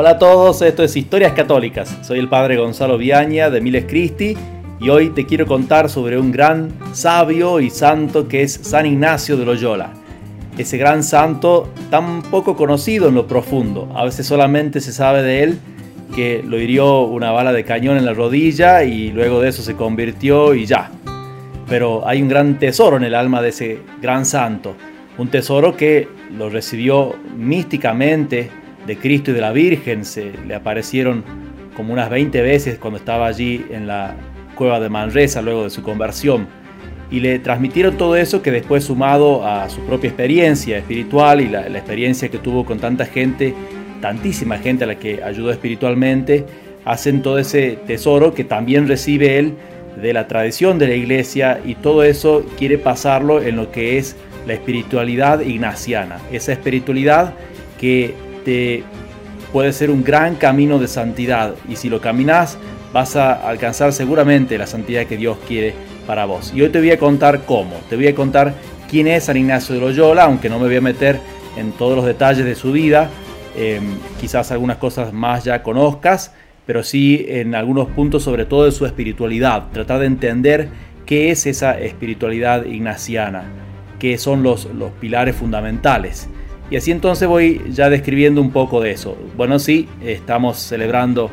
Hola a todos, esto es Historias Católicas. Soy el padre Gonzalo Viaña de Miles Cristi y hoy te quiero contar sobre un gran sabio y santo que es San Ignacio de Loyola. Ese gran santo tan poco conocido en lo profundo, a veces solamente se sabe de él que lo hirió una bala de cañón en la rodilla y luego de eso se convirtió y ya. Pero hay un gran tesoro en el alma de ese gran santo, un tesoro que lo recibió místicamente de Cristo y de la Virgen, se le aparecieron como unas 20 veces cuando estaba allí en la cueva de Manresa luego de su conversión. Y le transmitieron todo eso que después sumado a su propia experiencia espiritual y la, experiencia que tuvo con tanta gente, tantísima gente a la que ayudó espiritualmente, hacen todo ese tesoro que también recibe él de la tradición de la iglesia y todo eso quiere pasarlo en lo que es la espiritualidad ignaciana, esa espiritualidad que te puede ser un gran camino de santidad y si lo caminas vas a alcanzar seguramente la santidad que Dios quiere para vos. Y hoy te voy a contar cómo, te voy a contar quién es San Ignacio de Loyola, aunque no me voy a meter en todos los detalles de su vida, em, quizás algunas cosas más ya conozcas, pero sí en algunos puntos sobre todo de su espiritualidad, tratar de entender qué es esa espiritualidad ignaciana, qué son los, los pilares fundamentales. Y así entonces voy ya describiendo un poco de eso. Bueno, sí, estamos celebrando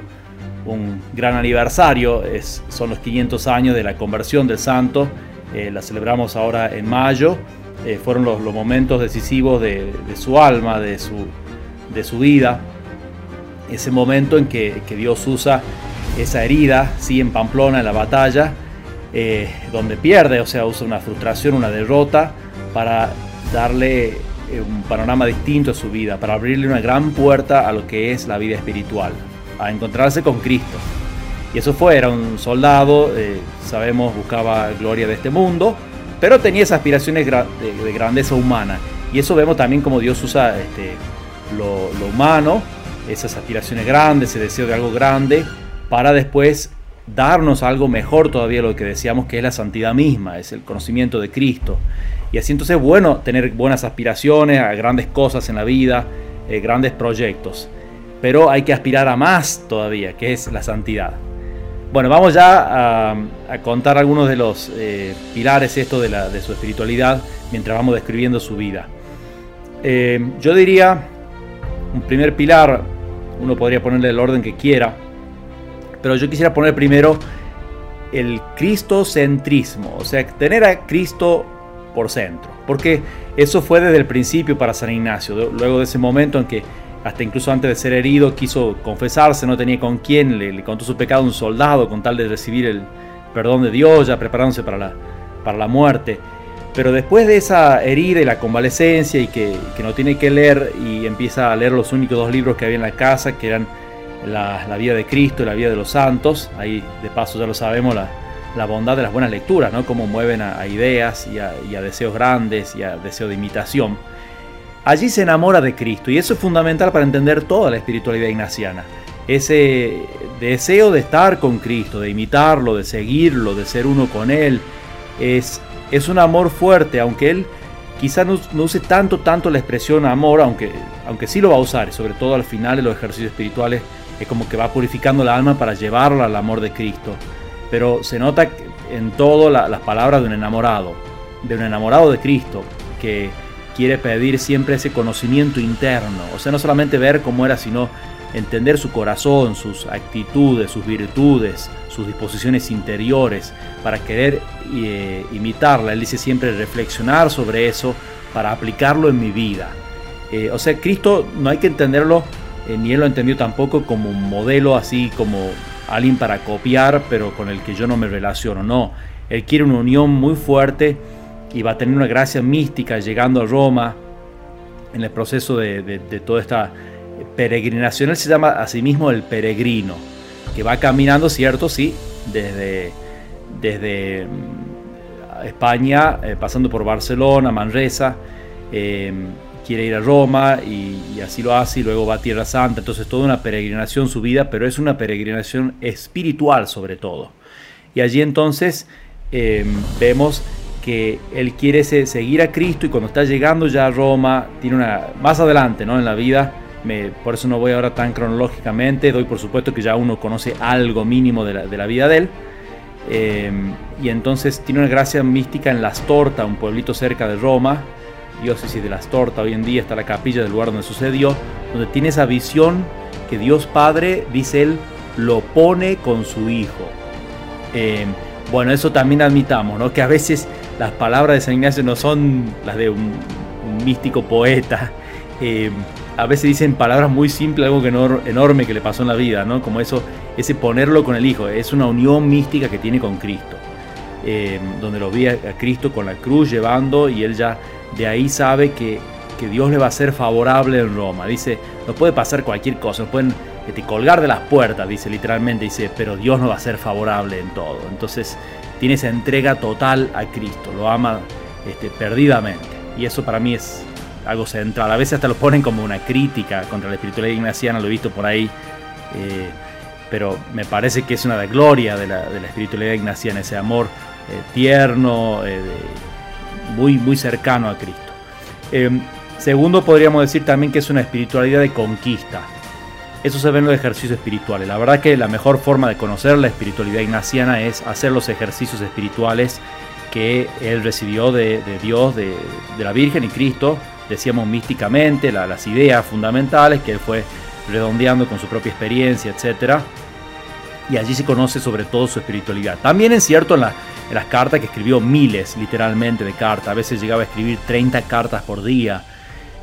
un gran aniversario, es, son los 500 años de la conversión del santo, eh, la celebramos ahora en mayo, eh, fueron los, momentos decisivos de, su alma, de su, de su vida, ese momento en que, Dios usa esa herida, sí, en Pamplona, en la batalla, eh, donde pierde, o sea, usa una frustración, una derrota, para darle un panorama distinto a su vida, para abrirle una gran puerta a lo que es la vida espiritual a encontrarse con Cristo. Y eso fue, era un soldado, eh, sabemos, buscaba gloria de este mundo, pero tenía esas aspiraciones de, grandeza humana. Y eso vemos también como Dios usa este, lo, humano, esas aspiraciones grandes, ese deseo de algo grande, para después darnos algo mejor todavía lo que decíamos que es la santidad misma, es el conocimiento de Cristo. Y así entonces es bueno tener buenas aspiraciones a grandes cosas en la vida, eh, grandes proyectos pero hay que aspirar a más todavía, que es la santidad. Bueno, vamos ya a, contar algunos de los eh, pilares esto de, la, de, su espiritualidad mientras vamos describiendo su vida. Eh, yo diría, un primer pilar, uno podría ponerle el orden que quiera, pero yo quisiera poner primero el cristocentrismo, o sea, tener a Cristo por centro, porque eso fue desde el principio para San Ignacio, luego de ese momento en que hasta incluso antes de ser herido quiso confesarse, no tenía con quién, le, contó su pecado a un soldado con tal de recibir el perdón de Dios, ya preparándose para la, para la muerte. Pero después de esa herida y la convalecencia y que, no tiene que leer y empieza a leer los únicos dos libros que había en la casa, que eran la, vida de Cristo y la vida de los santos, ahí de paso ya lo sabemos, la, bondad de las buenas lecturas, ¿no? cómo mueven a, ideas y a, deseos grandes y a deseo de imitación. Allí se enamora de Cristo y eso es fundamental para entender toda la espiritualidad ignaciana. Ese deseo de estar con Cristo, de imitarlo, de seguirlo, de ser uno con Él, es, es un amor fuerte, aunque Él quizá no, use tanto, tanto la expresión amor, aunque, aunque sí lo va a usar, sobre todo al final de los ejercicios espirituales, es como que va purificando la alma para llevarla al amor de Cristo. Pero se nota en todo las palabras de un enamorado, de un enamorado de Cristo, que quiere pedir siempre ese conocimiento interno, o sea, no solamente ver cómo era, sino entender su corazón, sus actitudes, sus virtudes, sus disposiciones interiores, para querer eh, imitarla. Él dice siempre reflexionar sobre eso para aplicarlo en mi vida. Eh, o sea, Cristo no hay que entenderlo, eh, ni él lo entendió tampoco como un modelo así como alguien para copiar, pero con el que yo no me relaciono. No, él quiere una unión muy fuerte y va a tener una gracia mística llegando a Roma en el proceso de, toda esta peregrinación. Él se llama a sí mismo el peregrino, que va caminando, ¿cierto? Sí, desde, desde mm, España, eh, pasando por Barcelona, Manresa, em, quiere ir a Roma y, así lo hace y luego va a Tierra Santa. Entonces toda una peregrinación su vida, pero es una peregrinación espiritual sobre todo. Y allí entonces em, vemos que él quiere seguir a Cristo y cuando está llegando ya a Roma, tiene una, más adelante ¿no? en la vida, por eso no voy ahora tan cronológicamente, doy por supuesto que ya uno conoce algo mínimo de la, vida de él. Em, y entonces tiene una gracia mística en Las Tortas, un pueblito cerca de Roma, diócesis de Las Tortas, hoy en día está la capilla del lugar donde sucedió, donde tiene esa visión que Dios Padre, dice él, lo pone con su Hijo. Em, bueno, eso también admitamos, ¿no? que a veces las palabras de San Ignacio no son las de un, místico poeta. Em, a veces dicen palabras muy simples, algo que enorme que le pasó en la vida, ¿no? Como eso, ese ponerlo con el Hijo, es una unión mística que tiene con Cristo, eh, donde lo vi a, Cristo con la cruz llevando y él ya de ahí sabe que, que, Dios le va a ser favorable en Roma. Dice, no puede pasar cualquier cosa, no pueden colgar de las puertas, dice literalmente, dice, pero Dios no va a ser favorable en todo. Entonces tiene esa entrega total a Cristo, lo ama este, perdidamente. Y eso para mí es algo central. A veces hasta lo ponen como una crítica contra la espiritualidad ignaciana, lo he visto por ahí. Eh, pero me parece que es una gloria de la, de la espiritualidad ignaciana, ese amor eh, tierno, eh, muy, muy cercano a Cristo. segundo, podríamos decir también que es una espiritualidad de conquista. Eso se ve en los ejercicios espirituales. La verdad que la mejor forma de conocer la espiritualidad ignaciana es hacer los ejercicios espirituales que él recibió de, Dios, de, la Virgen y Cristo, decíamos místicamente, las ideas fundamentales que él fue redondeando con su propia experiencia, etc. Y allí se conoce sobre todo su espiritualidad. También es cierto en, las cartas que escribió miles, literalmente, de cartas. A veces llegaba a escribir 30 cartas por día.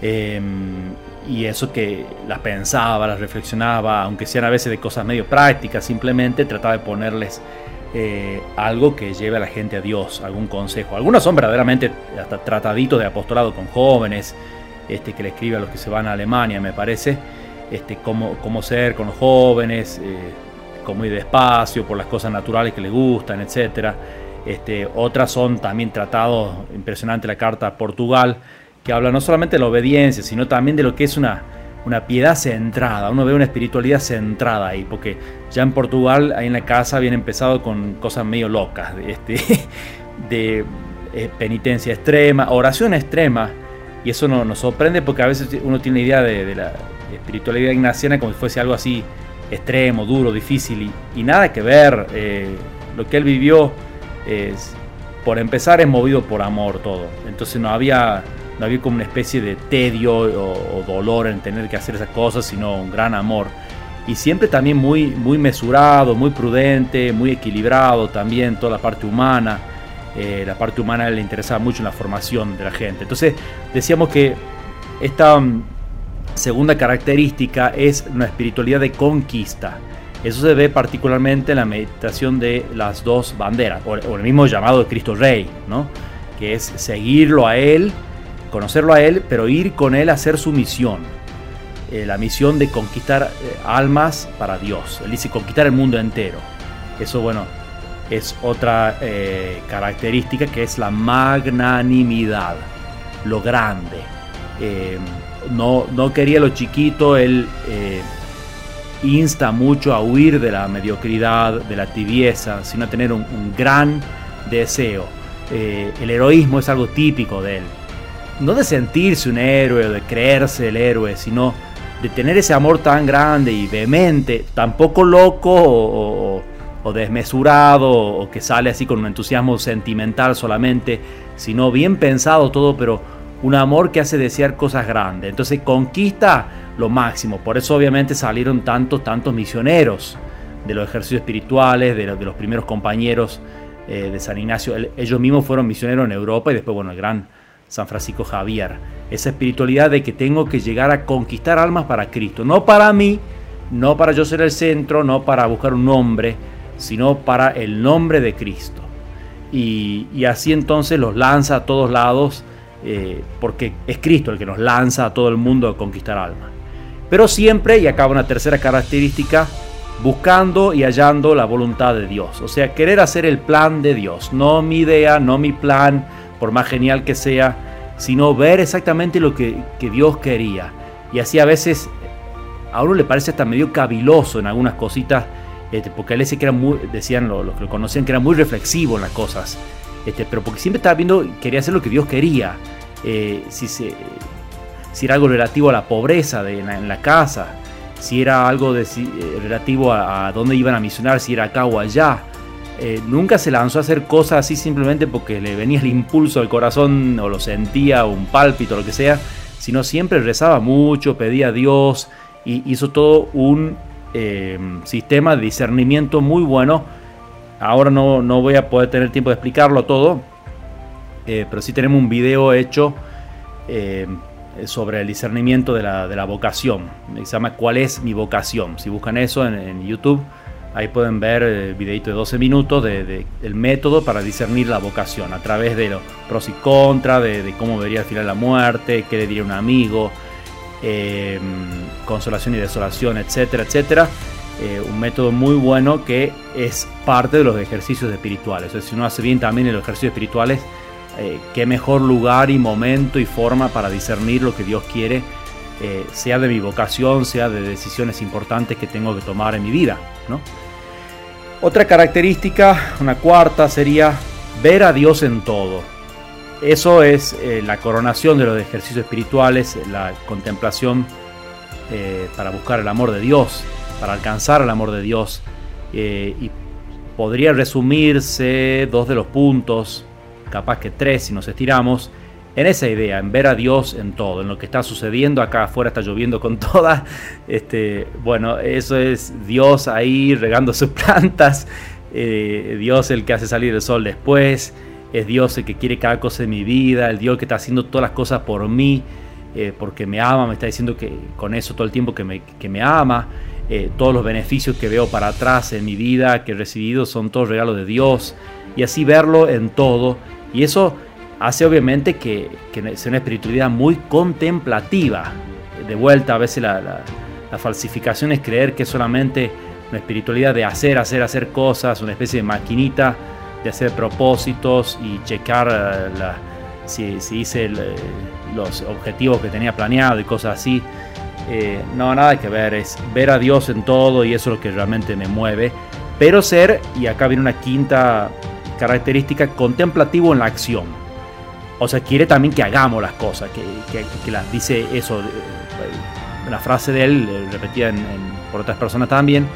Em, y eso que las pensaba, las reflexionaba, aunque sean a veces de cosas medio prácticas, simplemente trataba de ponerles eh, algo que lleve a la gente a Dios, algún consejo. Algunos son verdaderamente hasta trataditos de apostolado con jóvenes, este, que le escribe a los que se van a Alemania, me parece, este, cómo, cómo ser con los jóvenes, eh, cómo ir despacio por las cosas naturales que les gustan, etc. Este, otras son también tratados, impresionante la carta Portugal, que habla no solamente de la obediencia, sino también de lo que es una una piedad centrada, uno ve una espiritualidad centrada ahí, porque ya en Portugal, ahí en la casa, habían empezado con cosas medio locas, de, este, de eh, penitencia extrema, oración extrema, y eso no, nos sorprende porque a veces uno tiene idea de, la espiritualidad ignaciana como si fuese algo así extremo, duro, difícil, y, nada que ver, eh, lo que él vivió es, por empezar, es movido por amor todo, entonces no había no había como una especie de tedio o, dolor en tener que hacer esas cosas, sino un gran amor. Y siempre también muy, muy mesurado, muy prudente, muy equilibrado también toda la parte humana. Eh, la parte humana le interesaba mucho en la formación de la gente. Entonces decíamos que esta mm, segunda característica es una espiritualidad de conquista. Eso se ve particularmente en la meditación de las dos banderas, o, el mismo llamado de Cristo Rey, ¿no? que es seguirlo a Él conocerlo a Él, pero ir con Él a hacer su misión. Eh, la misión de conquistar eh, almas para Dios. Él dice conquistar el mundo entero. Eso, bueno, es otra eh, característica que es la magnanimidad, lo grande. no, no quería lo chiquito, Él insta mucho a huir de la mediocridad, de la tibieza, sino a tener un, gran deseo. el heroísmo es algo típico de Él no de sentirse un héroe o de creerse el héroe, sino de tener ese amor tan grande y vehemente, tampoco loco o, desmesurado o que sale así con un entusiasmo sentimental solamente, sino bien pensado todo, pero un amor que hace desear cosas grandes. Entonces conquista lo máximo. Por eso obviamente salieron tantos, tantos misioneros de los ejercicios espirituales, de, los, primeros compañeros eh, de San Ignacio. ellos mismos fueron misioneros en Europa y después, bueno, el gran San Francisco Javier. Esa espiritualidad de que tengo que llegar a conquistar almas para Cristo. No para mí, no para yo ser el centro, no para buscar un nombre, sino para el nombre de Cristo. Y, así entonces los lanza a todos lados, eh, porque es Cristo el que nos lanza a todo el mundo a conquistar almas. Pero siempre, y acaba una tercera característica, buscando y hallando la voluntad de Dios. O sea, querer hacer el plan de Dios, no mi idea, no mi plan, por más genial que sea, sino ver exactamente lo que, Dios quería. Y así a veces a uno le parece hasta medio caviloso en algunas cositas, este, porque él decía que muy, decían los, que lo conocían que era muy reflexivo en las cosas, este, pero porque siempre estaba viendo, quería hacer lo que Dios quería. Eh, si si era algo relativo a la pobreza de, en, la, casa, si era algo de, relativo a, dónde iban a misionar, si era acá o allá. nunca se lanzó a hacer cosas así simplemente porque le venía el impulso al corazón o lo sentía, un pálpito, lo que sea, sino siempre rezaba mucho, pedía a Dios y hizo todo un sistema de discernimiento muy bueno Ahora no, voy a poder tener tiempo de explicarlo todo, eh, pero sí tenemos un video hecho eh, sobre el discernimiento de la, vocación. Se llama ¿Cuál es mi vocación? Si buscan eso en, YouTube, ahí pueden ver el videito de 12 minutos del de, método para discernir la vocación a través de los pros y contras, de, cómo vería al final la muerte, qué le diría un amigo, eh, consolación y desolación, etcétera, etcétera. Eh, un método muy bueno que es parte de los ejercicios espirituales. Si uno hace bien también en los ejercicios espirituales, eh, qué mejor lugar y momento y forma para discernir lo que Dios quiere, eh, sea de mi vocación, sea de decisiones importantes que tengo que tomar en mi vida. Otra característica, una cuarta, sería ver a Dios en todo. Eso es la coronación de los ejercicios espirituales, la contemplación para buscar el amor de Dios para alcanzar el amor de Dios. Eh, y podría resumirse dos de los puntos, capaz que tres si nos estiramos, en esa idea, en ver a Dios en todo, en lo que está sucediendo acá afuera está lloviendo con toda, este, bueno, eso es Dios ahí regando sus plantas, eh, Dios el que hace salir el sol después, es Dios el que quiere cada cosa en mi vida, el Dios que está haciendo todas las cosas por mí, eh, porque me ama, me está diciendo que con eso todo el tiempo que me, que me ama. Eh, todos los beneficios que veo para atrás en mi vida, que he recibido, son todos regalos de Dios. Y así verlo en todo. Y eso hace obviamente que, sea una espiritualidad muy contemplativa. De vuelta, a veces la, falsificación es creer que solamente una espiritualidad de hacer, hacer, hacer cosas, una especie de maquinita de hacer propósitos y checar eh, si, hice eh, los objetivos que tenía planeado y cosas así. Eh, no, nada que ver, es ver a Dios en todo y eso es lo que realmente me mueve. Pero ser, y acá viene una quinta característica, contemplativo en la acción. O sea, quiere también que hagamos las cosas, que, que, dice eso, eh, la frase de él, eh, repetida por otras personas también,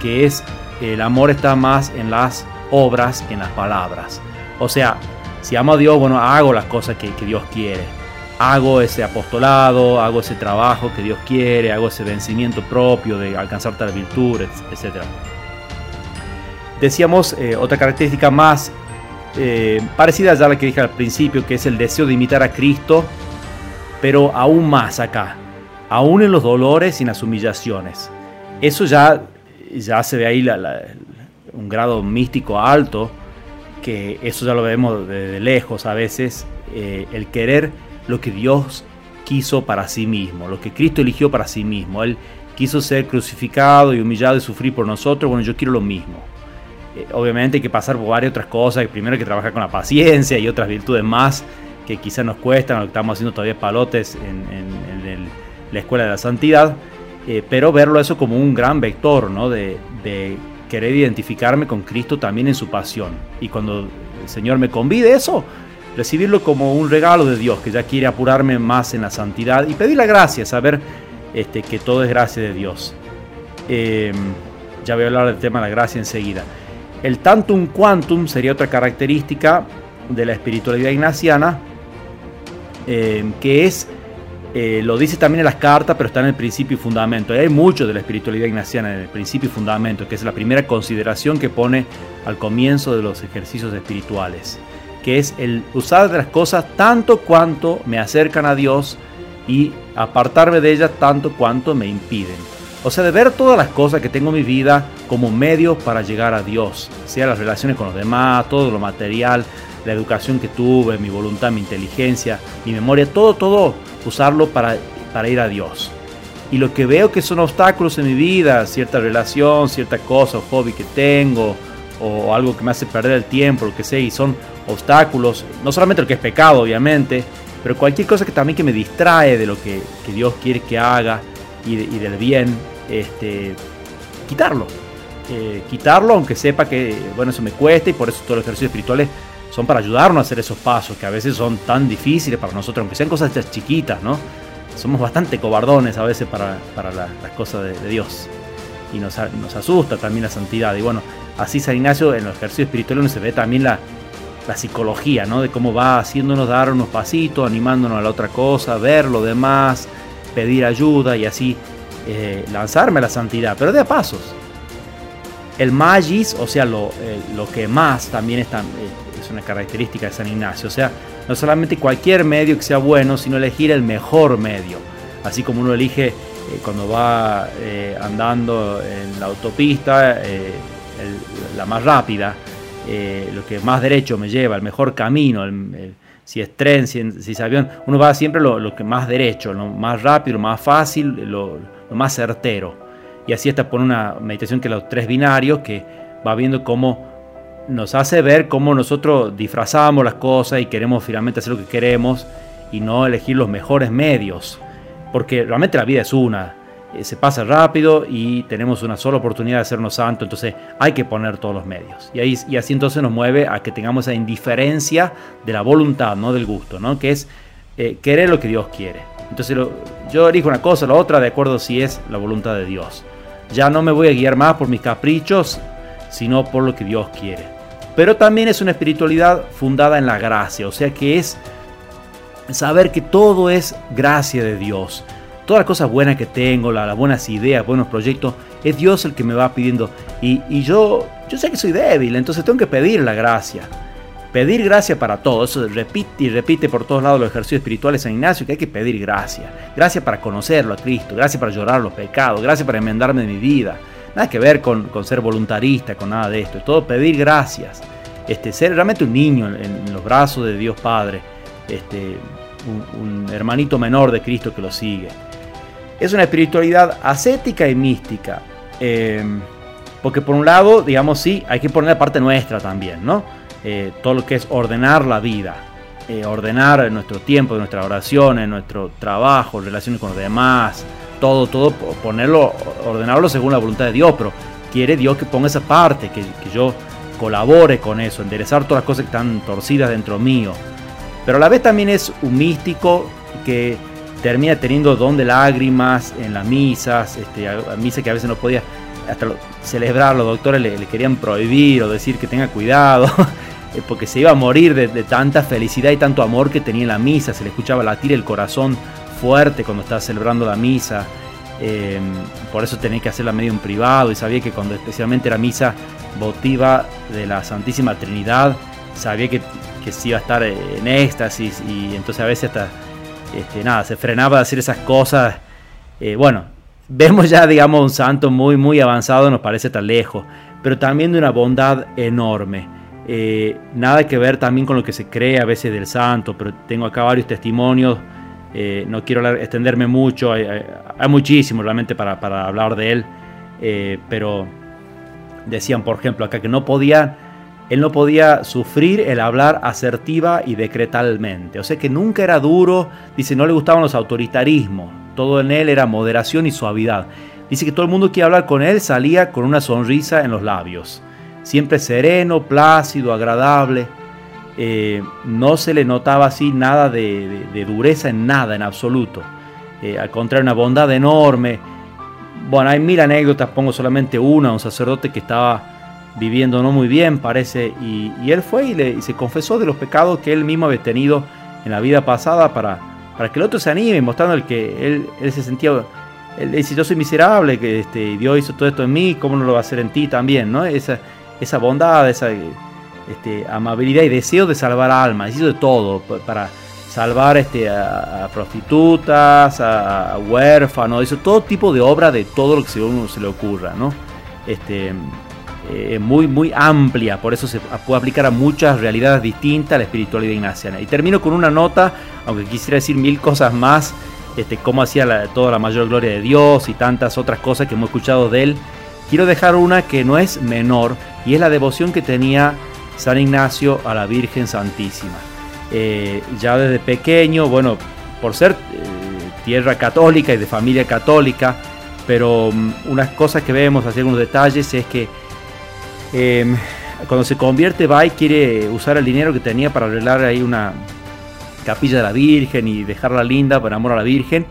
que es el amor está más en las obras que en las palabras. O sea, si amo a Dios, bueno, hago las cosas que Dios quiere hago ese apostolado, hago ese trabajo que Dios quiere, hago ese vencimiento propio de alcanzar tal virtud, etc. Decíamos eh, otra característica más eh, parecida ya a la que dije al principio, que es el deseo de imitar a Cristo, pero aún más acá, aún en los dolores y en las humillaciones. Eso ya, ya se ve ahí un grado místico alto, que eso ya lo vemos de, lejos a veces, eh, el querer lo que Dios quiso para sí mismo, lo que Cristo eligió para sí mismo. Él quiso ser crucificado y humillado y sufrir por nosotros, bueno, yo quiero lo mismo. Eh, obviamente hay que pasar por varias otras cosas, primero hay que trabajar con la paciencia y otras virtudes más que quizás nos cuestan, lo estamos haciendo todavía palotes en, la escuela de la santidad, eh, pero verlo eso como un gran vector, ¿no? De, de querer identificarme con Cristo también en su pasión. Y cuando el Señor me convide eso, recibirlo como un regalo de Dios, que ya quiere apurarme más en la santidad y pedir la gracia, saber este, que todo es gracia de Dios. Em, ya voy a hablar del tema de la gracia enseguida. El tantum quantum sería otra característica de la espiritualidad ignaciana, em, que es, eh, lo dice también en las cartas, pero está en el principio y fundamento. hay mucho de la espiritualidad ignaciana en el principio y fundamento, que es la primera consideración que pone al comienzo de los ejercicios espirituales que es el usar de las cosas tanto cuanto me acercan a Dios y apartarme de ellas tanto cuanto me impiden. O sea, de ver todas las cosas que tengo en mi vida como medio para llegar a Dios, sea las relaciones con los demás, todo lo material, la educación que tuve, mi voluntad, mi inteligencia, mi memoria, todo, todo, usarlo para, para ir a Dios. Y lo que veo que son obstáculos en mi vida, cierta relación, cierta cosa o hobby que tengo, o algo que me hace perder el tiempo, lo que sea, y son obstáculos, no solamente lo que es pecado, obviamente, pero cualquier cosa que también que me distrae de lo que, Dios quiere que haga y, del bien, este, quitarlo. Eh, quitarlo, aunque sepa que, bueno, eso me cuesta y por eso todos los ejercicios espirituales son para ayudarnos a hacer esos pasos que a veces son tan difíciles para nosotros, aunque sean cosas chiquitas, ¿no? somos bastante cobardones a veces para, las cosas de, Dios. Y nos, nos, asusta también la santidad. Y bueno, así San Ignacio en los ejercicios espirituales se ve también la, la psicología, ¿no? De cómo va haciéndonos dar unos pasitos, animándonos a la otra cosa, ver lo demás, pedir ayuda y así eh, lanzarme a la santidad, pero de a pasos. El magis, o sea, lo, eh, lo que más también es, eh, es una característica de San Ignacio, o sea, no solamente cualquier medio que sea bueno, sino elegir el mejor medio. Así como uno elige cuando va andando en la autopista, la más rápida, lo que más derecho me lleva, el mejor camino, si es tren, si, es avión, uno va siempre lo, que más derecho, lo más rápido, lo más fácil, lo, más certero. Y así está por una meditación que los tres binarios, que va viendo cómo nos hace ver cómo nosotros disfrazamos las cosas y queremos finalmente hacer lo que queremos y no elegir los mejores medios. Porque realmente la vida es una, eh, se pasa rápido y tenemos una sola oportunidad de hacernos santos, entonces hay que poner todos los medios. Y, ahí, y así entonces nos mueve a que tengamos esa indiferencia de la voluntad, no del gusto, ¿no? que es eh, querer lo que Dios quiere. Entonces yo elijo una cosa, la otra, de acuerdo si es la voluntad de Dios. Ya no me voy a guiar más por mis caprichos, sino por lo que Dios quiere. Pero también es una espiritualidad fundada en la gracia, o sea que es saber que todo es gracia de Dios. Todas las cosas buenas que tengo, las, buenas ideas, buenos proyectos, es Dios el que me va pidiendo. Y, y yo, yo sé que soy débil, entonces tengo que pedir la gracia. Pedir gracia para todo, eso repite y repite por todos lados los ejercicios espirituales San Ignacio, que hay que pedir gracia. Gracia para conocerlo a Cristo, gracia para llorar los pecados, gracia para enmendarme de mi vida. Nada que ver con, ser voluntarista, con nada de esto. Es todo pedir gracias. Este, ser realmente un niño en, los brazos de Dios Padre. Este, un, hermanito menor de Cristo que lo sigue. Es una espiritualidad ascética y mística. Eh, porque por un lado, digamos, sí, hay que poner la parte nuestra también, ¿no? Eh, todo lo que es ordenar la vida, eh, ordenar nuestro tiempo, nuestras oraciones, nuestro trabajo, relaciones con los demás, todo, todo, ponerlo, ordenarlo según la voluntad de Dios, pero quiere Dios que ponga esa parte, que, yo colabore con eso, enderezar todas las cosas que están torcidas dentro mío. Pero a la vez también es un místico que termina teniendo don de lágrimas en las misas, este, misa que a veces no podía hasta celebrar, los doctores le, querían prohibir o decir que tenga cuidado. Eh, porque se iba a morir de, tanta felicidad y tanto amor que tenía en la misa, se le escuchaba latir el corazón fuerte cuando estaba celebrando la misa, em, por eso tenía que hacerla medio en privado y sabía que cuando especialmente era misa votiva de la Santísima Trinidad, sabía que, que se iba a estar en éxtasis y entonces a veces hasta, este, nada, se frenaba de hacer esas cosas. Eh, bueno, vemos ya, digamos, un santo muy, muy avanzado, nos parece tan lejos, pero también de una bondad enorme. Eh, nada que ver también con lo que se cree a veces del santo, pero tengo acá varios testimonios. Eh, no quiero extenderme mucho, hay, muchísimo realmente para, hablar de él, pero decían, por ejemplo, acá que no podía, él no podía sufrir el hablar asertiva y decretalmente. O sea que nunca era duro, dice, no le gustaban los autoritarismos, todo en él era moderación y suavidad. Dice que todo el mundo que hablar con él salía con una sonrisa en los labios siempre sereno, plácido, agradable. Eh, no se le notaba así nada de, dureza en nada, en absoluto. Eh, al contrario, una bondad enorme. Bueno, hay mil anécdotas, pongo solamente una, un sacerdote que estaba viviendo no muy bien, parece, y, él fue y, le, se confesó de los pecados que él mismo había tenido en la vida pasada para, para que el otro se anime, mostrando el que él, él se sentía él dice, yo soy miserable, que este, Dios hizo todo esto en mí, ¿cómo no lo va a hacer en ti también? ¿no? Esa, esa bondad, esa este, amabilidad y deseo de salvar almas, hizo de todo para salvar este, a, prostitutas, a, huérfanos, hizo todo tipo de obra de todo lo que a uno se le ocurra, ¿no? Este, eh, muy, muy amplia, por eso se puede aplicar a muchas realidades distintas la espiritualidad ignaciana. Y termino con una nota, aunque quisiera decir mil cosas más, este, cómo hacía toda la mayor gloria de Dios y tantas otras cosas que hemos escuchado de él, quiero dejar una que no es menor, y es la devoción que tenía San Ignacio a la Virgen Santísima. Eh, ya desde pequeño, bueno, por ser eh, tierra católica y de familia católica, pero um, unas cosas que vemos, así algunos detalles, es que em, cuando se convierte va y quiere usar el dinero que tenía para arreglar ahí una, capilla de la Virgen y dejarla linda por amor a la Virgen.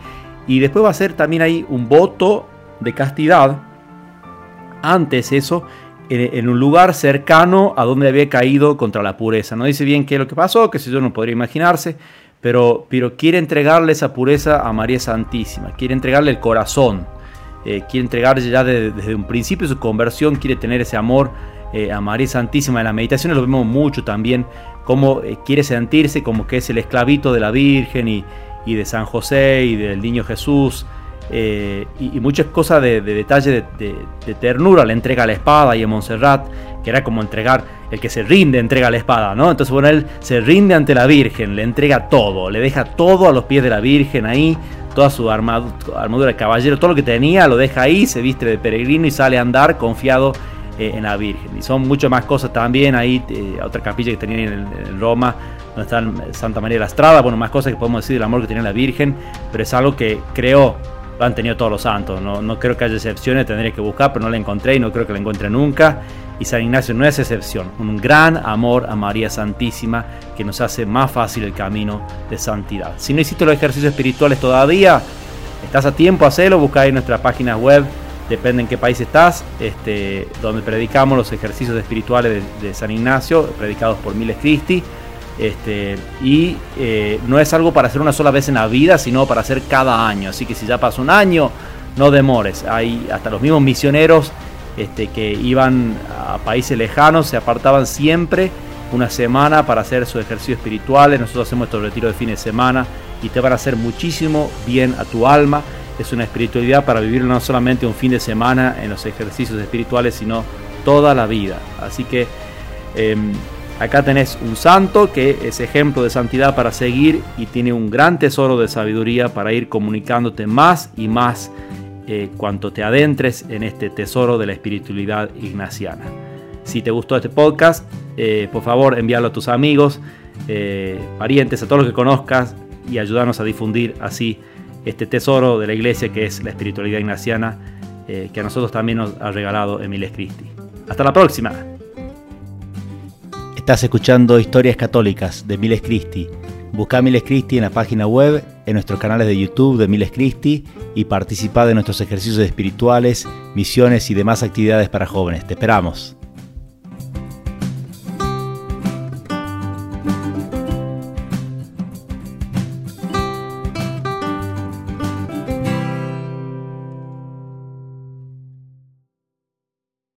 Y después va a ser también ahí un voto de castidad. Antes eso, en, un lugar cercano a donde había caído contra la pureza. No dice bien qué es lo que pasó, que si yo no podría imaginarse, pero, pero quiere entregarle esa pureza a María Santísima, quiere entregarle el corazón, eh, quiere entregarle ya desde un principio su conversión, quiere tener ese amor eh, a María Santísima. En las meditaciones lo vemos mucho también, cómo eh, quiere sentirse como que es el esclavito de la Virgen y, de San José y del niño Jesús. Eh, y, muchas cosas de, detalle de, ternura, le entrega la espada y a Montserrat, que era como entregar, el que se rinde entrega la espada, ¿no? Entonces, bueno, él se rinde ante la Virgen, le entrega todo, le deja todo a los pies de la Virgen ahí, toda su armadura, de caballero, todo lo que tenía, lo deja ahí, se viste de peregrino y sale a andar confiado eh, en la Virgen. Y son muchas más cosas también ahí, eh, otra capilla que tenía en, en, Roma, donde está Santa María de la Estrada, bueno, más cosas que podemos decir del amor que tenía la Virgen, pero es algo que creo lo han tenido todos los santos. No, no creo que haya excepciones, tendré que buscar, pero no la encontré y no creo que la encuentre nunca. Y San Ignacio no es excepción. Un gran amor a María Santísima que nos hace más fácil el camino de santidad. Si no hiciste los ejercicios espirituales todavía, estás a tiempo, hacerlo. Busca ahí nuestra página web, depende en qué país estás, este, donde predicamos los ejercicios espirituales de, de San Ignacio, predicados por Miles Cristi. Este, y eh, no es algo para hacer una sola vez en la vida, sino para hacer cada año. Así que si ya pasa un año, no demores. Hay hasta los mismos misioneros este, que iban a países lejanos, se apartaban siempre una semana para hacer sus ejercicios espirituales. Nosotros hacemos estos retiros de fin de semana y te van a hacer muchísimo bien a tu alma. Es una espiritualidad para vivir no solamente un fin de semana en los ejercicios espirituales, sino toda la vida. Así que em, Acá tenés un santo que es ejemplo de santidad para seguir y tiene un gran tesoro de sabiduría para ir comunicándote más y más eh, cuanto te adentres en este tesoro de la espiritualidad ignaciana. Si te gustó este podcast, eh, por favor envíalo a tus amigos, eh, parientes, a todos los que conozcas y ayúdanos a difundir así este tesoro de la iglesia que es la espiritualidad ignaciana que a nosotros también nos ha regalado Emiles Cristi. Hasta la próxima. Estás escuchando Historias Católicas de Miles Cristi. Busca Miles Cristi en la página web, en nuestros canales de YouTube de Miles Cristi y participa de nuestros ejercicios espirituales, misiones y demás actividades para jóvenes. Te esperamos.